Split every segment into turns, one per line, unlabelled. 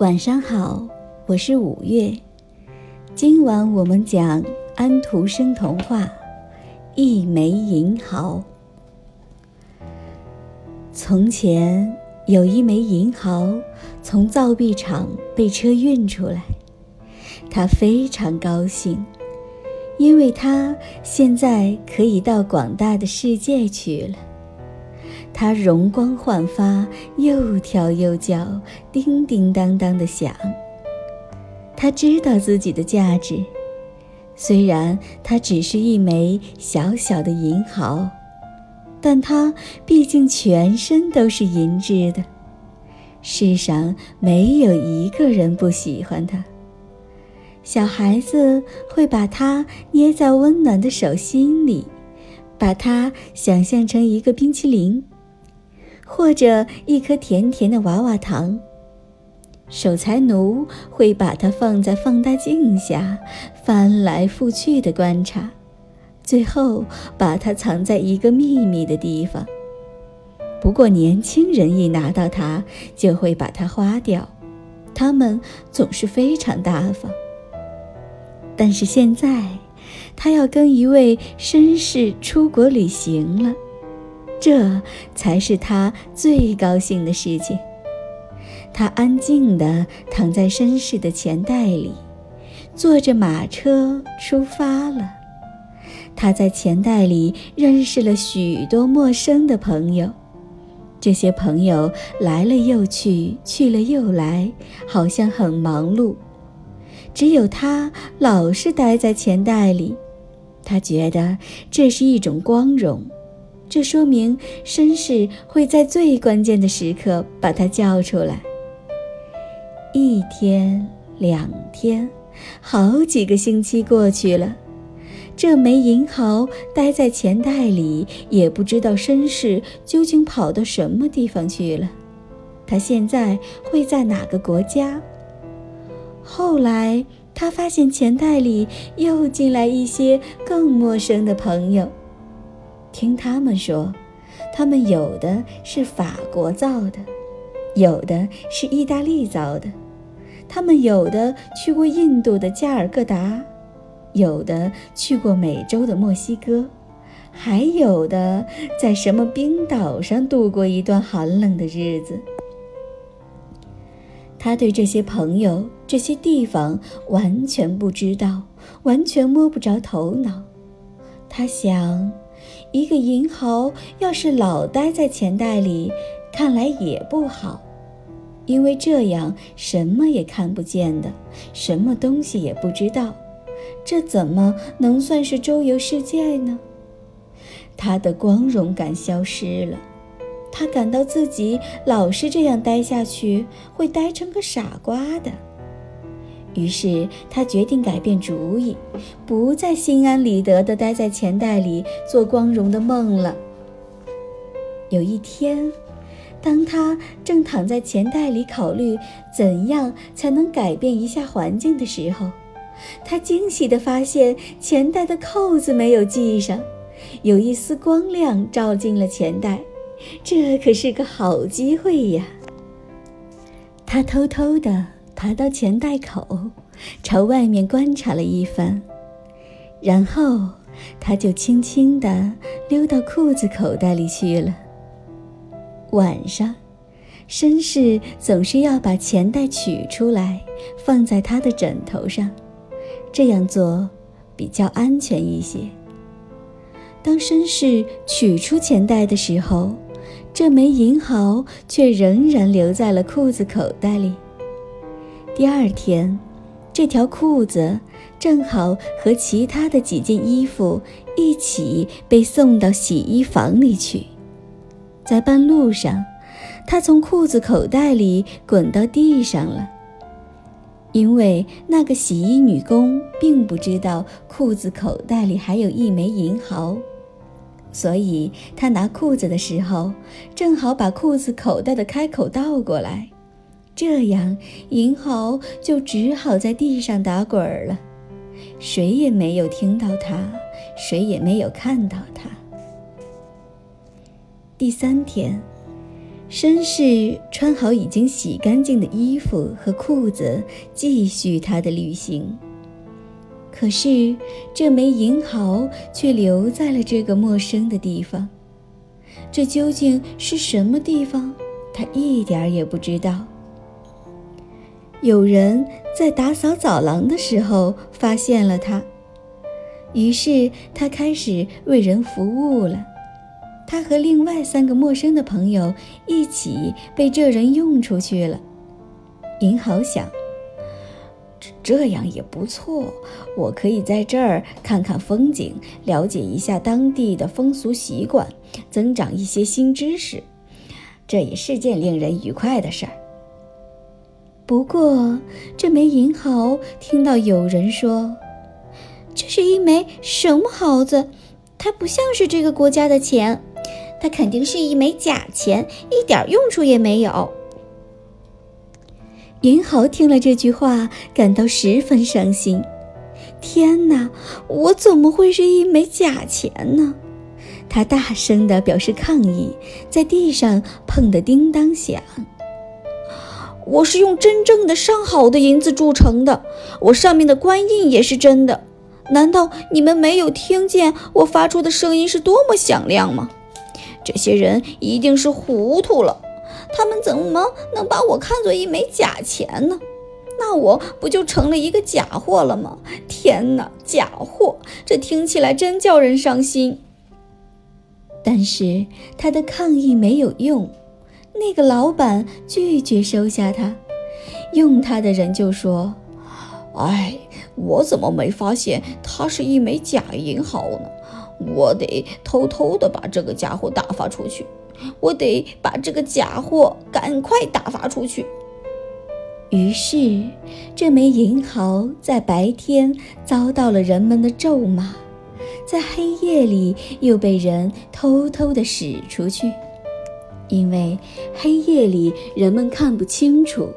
晚上好，我是五月。今晚我们讲安徒生童话《一枚银毫》。从前有一枚银毫从造币厂被车运出来，他非常高兴，因为他现在可以到广大的世界去了。它容光焕发，又跳又叫，叮叮当当的响。他知道自己的价值，虽然它只是一枚小小的银毫，但它毕竟全身都是银质的。世上没有一个人不喜欢它。小孩子会把它捏在温暖的手心里，把它想象成一个冰淇淋。或者一颗甜甜的娃娃糖。守财奴会把它放在放大镜下，翻来覆去的观察，最后把它藏在一个秘密的地方。不过年轻人一拿到它，就会把它花掉。他们总是非常大方。但是现在，他要跟一位绅士出国旅行了。这才是他最高兴的事情。他安静地躺在绅士的钱袋里，坐着马车出发了。他在钱袋里认识了许多陌生的朋友，这些朋友来了又去，去了又来，好像很忙碌。只有他老是待在钱袋里，他觉得这是一种光荣。这说明绅士会在最关键的时刻把他叫出来。一天，两天，好几个星期过去了，这枚银毫待在钱袋里，也不知道绅士究竟跑到什么地方去了。他现在会在哪个国家？后来，他发现钱袋里又进来一些更陌生的朋友。听他们说，他们有的是法国造的，有的是意大利造的，他们有的去过印度的加尔各答，有的去过美洲的墨西哥，还有的在什么冰岛上度过一段寒冷的日子。他对这些朋友、这些地方完全不知道，完全摸不着头脑。他想。一个银猴要是老待在钱袋里，看来也不好，因为这样什么也看不见的，什么东西也不知道，这怎么能算是周游世界呢？他的光荣感消失了，他感到自己老是这样待下去，会呆成个傻瓜的。于是他决定改变主意，不再心安理得地待在钱袋里做光荣的梦了。有一天，当他正躺在钱袋里考虑怎样才能改变一下环境的时候，他惊喜地发现钱袋的扣子没有系上，有一丝光亮照进了钱袋，这可是个好机会呀！他偷偷地。爬到钱袋口，朝外面观察了一番，然后他就轻轻地溜到裤子口袋里去了。晚上，绅士总是要把钱袋取出来，放在他的枕头上，这样做比较安全一些。当绅士取出钱袋的时候，这枚银毫却仍然留在了裤子口袋里。第二天，这条裤子正好和其他的几件衣服一起被送到洗衣房里去。在半路上，他从裤子口袋里滚到地上了。因为那个洗衣女工并不知道裤子口袋里还有一枚银毫，所以她拿裤子的时候，正好把裤子口袋的开口倒过来。这样，银毫就只好在地上打滚儿了，谁也没有听到它，谁也没有看到它。第三天，绅士穿好已经洗干净的衣服和裤子，继续他的旅行。可是这枚银毫却留在了这个陌生的地方。这究竟是什么地方？他一点儿也不知道。有人在打扫走廊的时候发现了它，于是他开始为人服务了。他和另外三个陌生的朋友一起被这人用出去了。银豪想，这这样也不错，我可以在这儿看看风景，了解一下当地的风俗习惯，增长一些新知识，这也是件令人愉快的事儿。不过，这枚银毫听到有人说，这是一枚什么毫子？它不像是这个国家的钱。它肯定是一枚假钱，一点用处也没有。银豪听了这句话，感到十分伤心。天哪，我怎么会是一枚假钱呢？他大声地表示抗议，在地上碰得叮当响。我是用真正的上好的银子铸成的，我上面的官印也是真的。难道你们没有听见我发出的声音是多么响亮吗？这些人一定是糊涂了，他们怎么能把我看作一枚假钱呢？那我不就成了一个假货了吗？天哪，假货！这听起来真叫人伤心。但是他的抗议没有用，那个老板拒绝收下他，用他的人就说：“哎，我怎么没发现它是一枚假银毫呢？”我得偷偷的把这个家伙打发出去，我得把这个假货赶快打发出去。于是，这枚银毫在白天遭到了人们的咒骂，在黑夜里又被人偷偷的使出去，因为黑夜里人们看不清楚。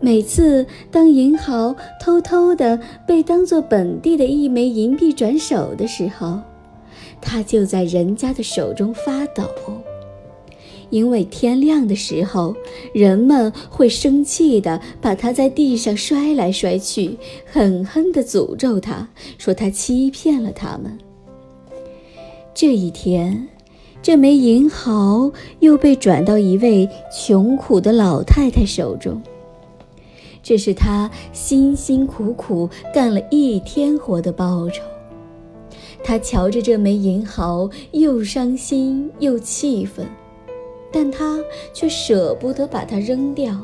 每次当银毫偷偷的被当做本地的一枚银币转手的时候，它就在人家的手中发抖，因为天亮的时候，人们会生气地把它在地上摔来摔去，狠狠地诅咒它，说它欺骗了他们。这一天，这枚银毫又被转到一位穷苦的老太太手中，这是她辛辛苦苦干了一天活的报酬。他瞧着这枚银毫，又伤心又气愤，但他却舍不得把它扔掉。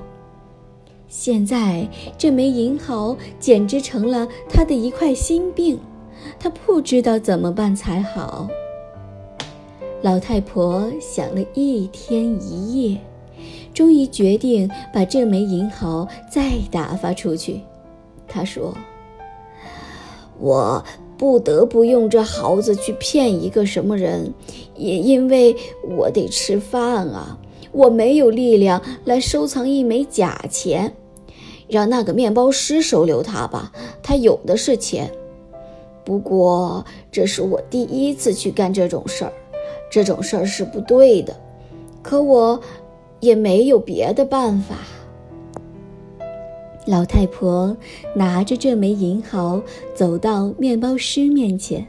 现在这枚银毫简直成了他的一块心病，他不知道怎么办才好。老太婆想了一天一夜，终于决定把这枚银毫再打发出去。她说：“我。”不得不用这毫子去骗一个什么人，也因为我得吃饭啊，我没有力量来收藏一枚假钱。让那个面包师收留他吧，他有的是钱。不过这是我第一次去干这种事儿，这种事儿是不对的，可我也没有别的办法。老太婆拿着这枚银毫走到面包师面前。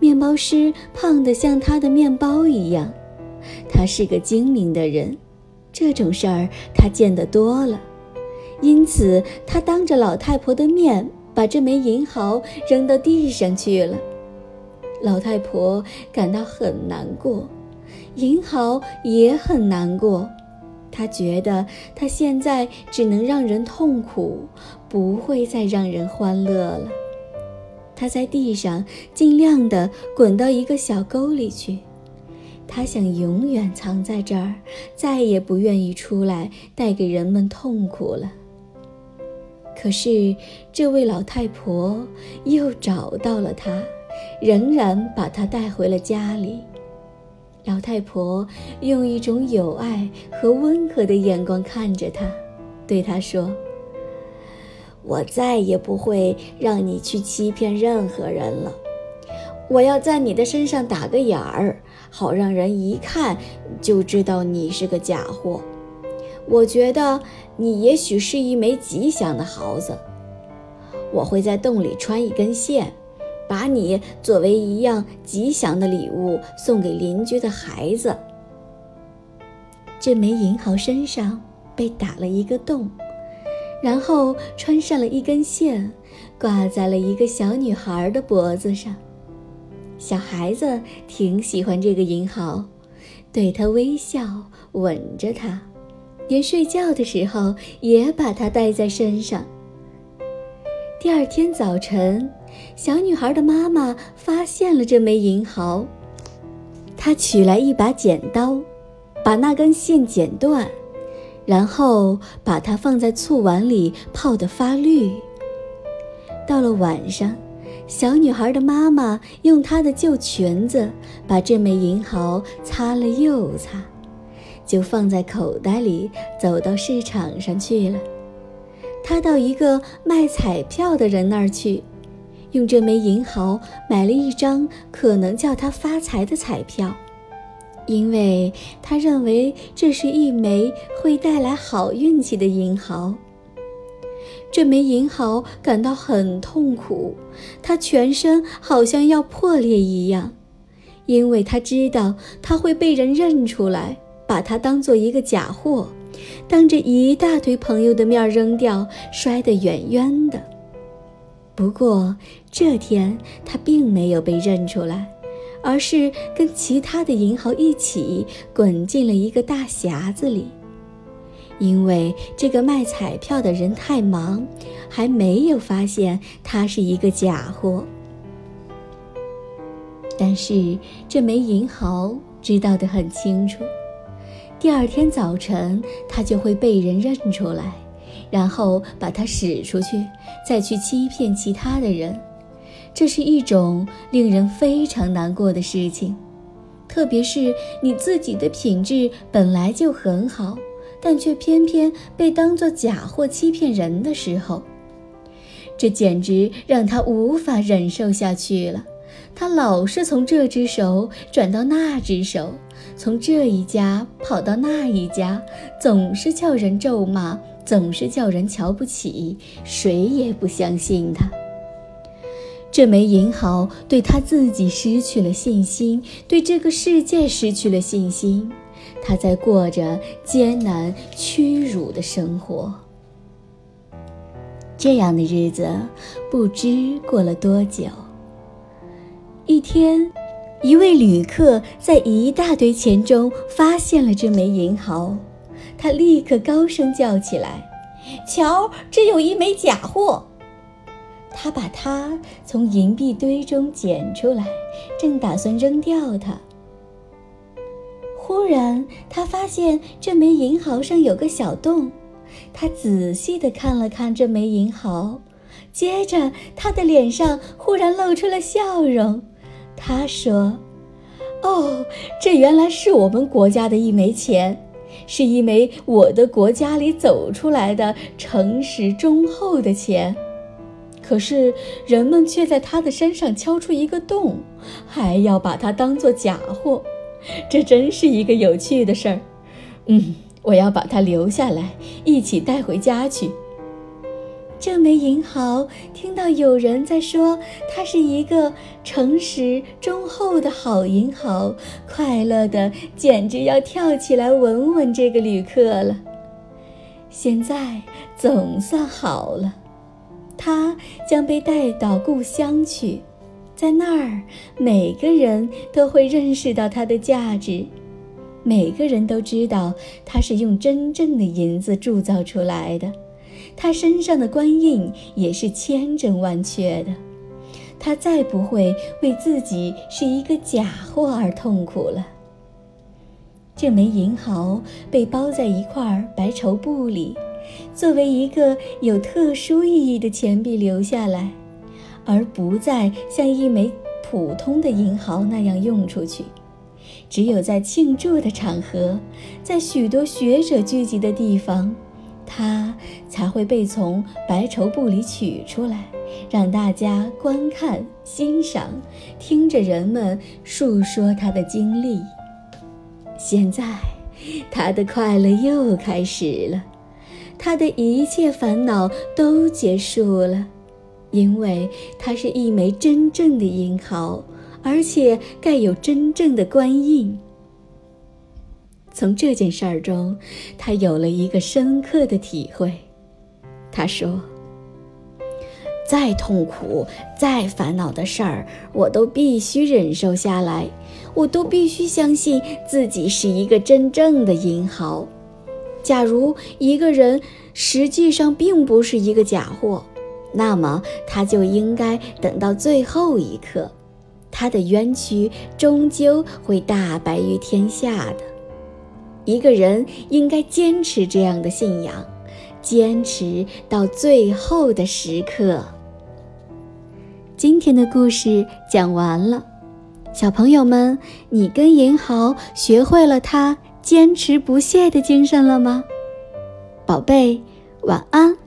面包师胖得像他的面包一样，他是个精明的人，这种事儿他见得多了，因此他当着老太婆的面把这枚银毫扔到地上去了。老太婆感到很难过，银毫也很难过。他觉得他现在只能让人痛苦，不会再让人欢乐了。他在地上尽量地滚到一个小沟里去，他想永远藏在这儿，再也不愿意出来带给人们痛苦了。可是这位老太婆又找到了他，仍然把他带回了家里。老太婆用一种友爱和温和的眼光看着他，对他说：“我再也不会让你去欺骗任何人了。我要在你的身上打个眼儿，
好让人一看就知道你是个假货。我觉得你也许是一枚吉祥的耗子。我会在洞里穿一根线，把你作为一样吉祥的礼物送给邻居的孩子。
这枚银毫身上被打了一个洞，然后穿上了一根线，挂在了一个小女孩的脖子上。小孩子挺喜欢这个银毫，对他微笑，吻着它，连睡觉的时候也把它带在身上。第二天早晨，小女孩的妈妈发现了这枚银毫，她取来一把剪刀。把那根线剪断，然后把它放在醋碗里泡得发绿。到了晚上，小女孩的妈妈用她的旧裙子把这枚银毫擦了又擦，就放在口袋里，走到市场上去了。她到一个卖彩票的人那儿去，用这枚银毫买了一张可能叫他发财的彩票。因为他认为这是一枚会带来好运气的银毫。这枚银毫感到很痛苦，它全身好像要破裂一样，因为他知道他会被人认出来，把它当做一个假货，当着一大堆朋友的面扔掉，摔得远远的。不过这天他并没有被认出来。而是跟其他的银毫一起滚进了一个大匣子里，因为这个卖彩票的人太忙，还没有发现它是一个假货。但是这枚银毫知道得很清楚，第二天早晨他就会被人认出来，然后把它使出去，再去欺骗其他的人。这是一种令人非常难过的事情，特别是你自己的品质本来就很好，但却偏偏被当作假货欺骗人的时候，这简直让他无法忍受下去了。他老是从这只手转到那只手，从这一家跑到那一家，总是叫人咒骂，总是叫人瞧不起，谁也不相信他。这枚银毫对他自己失去了信心，对这个世界失去了信心。他在过着艰难屈辱的生活。这样的日子不知过了多久。一天，一位旅客在一大堆钱中发现了这枚银毫，他立刻高声叫起来：“瞧，这有一枚假货！”他把它从银币堆中捡出来，正打算扔掉它。忽然，他发现这枚银毫上有个小洞。他仔细地看了看这枚银毫，接着他的脸上忽然露出了笑容。他说：“哦，这原来是我们国家的一枚钱，是一枚我的国家里走出来的诚实忠厚的钱。”可是人们却在他的身上敲出一个洞，还要把它当做假货，这真是一个有趣的事儿。嗯，我要把它留下来，一起带回家去。这枚银毫听到有人在说它是一个诚实忠厚的好银毫，快乐的简直要跳起来吻吻这个旅客了。现在总算好了。他将被带到故乡去，在那儿，每个人都会认识到它的价值，每个人都知道它是用真正的银子铸造出来的，他身上的官印也是千真万确的，他再不会为自己是一个假货而痛苦了。这枚银毫被包在一块白绸布里。作为一个有特殊意义的钱币留下来，而不再像一枚普通的银毫那样用出去。只有在庆祝的场合，在许多学者聚集的地方，它才会被从白绸布里取出来，让大家观看、欣赏，听着人们述说他的经历。现在，他的快乐又开始了，他的一切烦恼都结束了，因为它是一枚真正的银毫，而且盖有真正的官印。从这件事儿中，他有了一个深刻的体会。他说：“再痛苦、再烦恼的事儿，我都必须忍受下来。我都必须相信自己是一个真正的英豪。假如一个人实际上并不是一个假货，那么他就应该等到最后一刻，他的冤屈终究会大白于天下的。”一个人应该坚持这样的信仰，坚持到最后的时刻。今天的故事讲完了，小朋友们，你跟银豪学会了他坚持不懈的精神了吗？宝贝，晚安。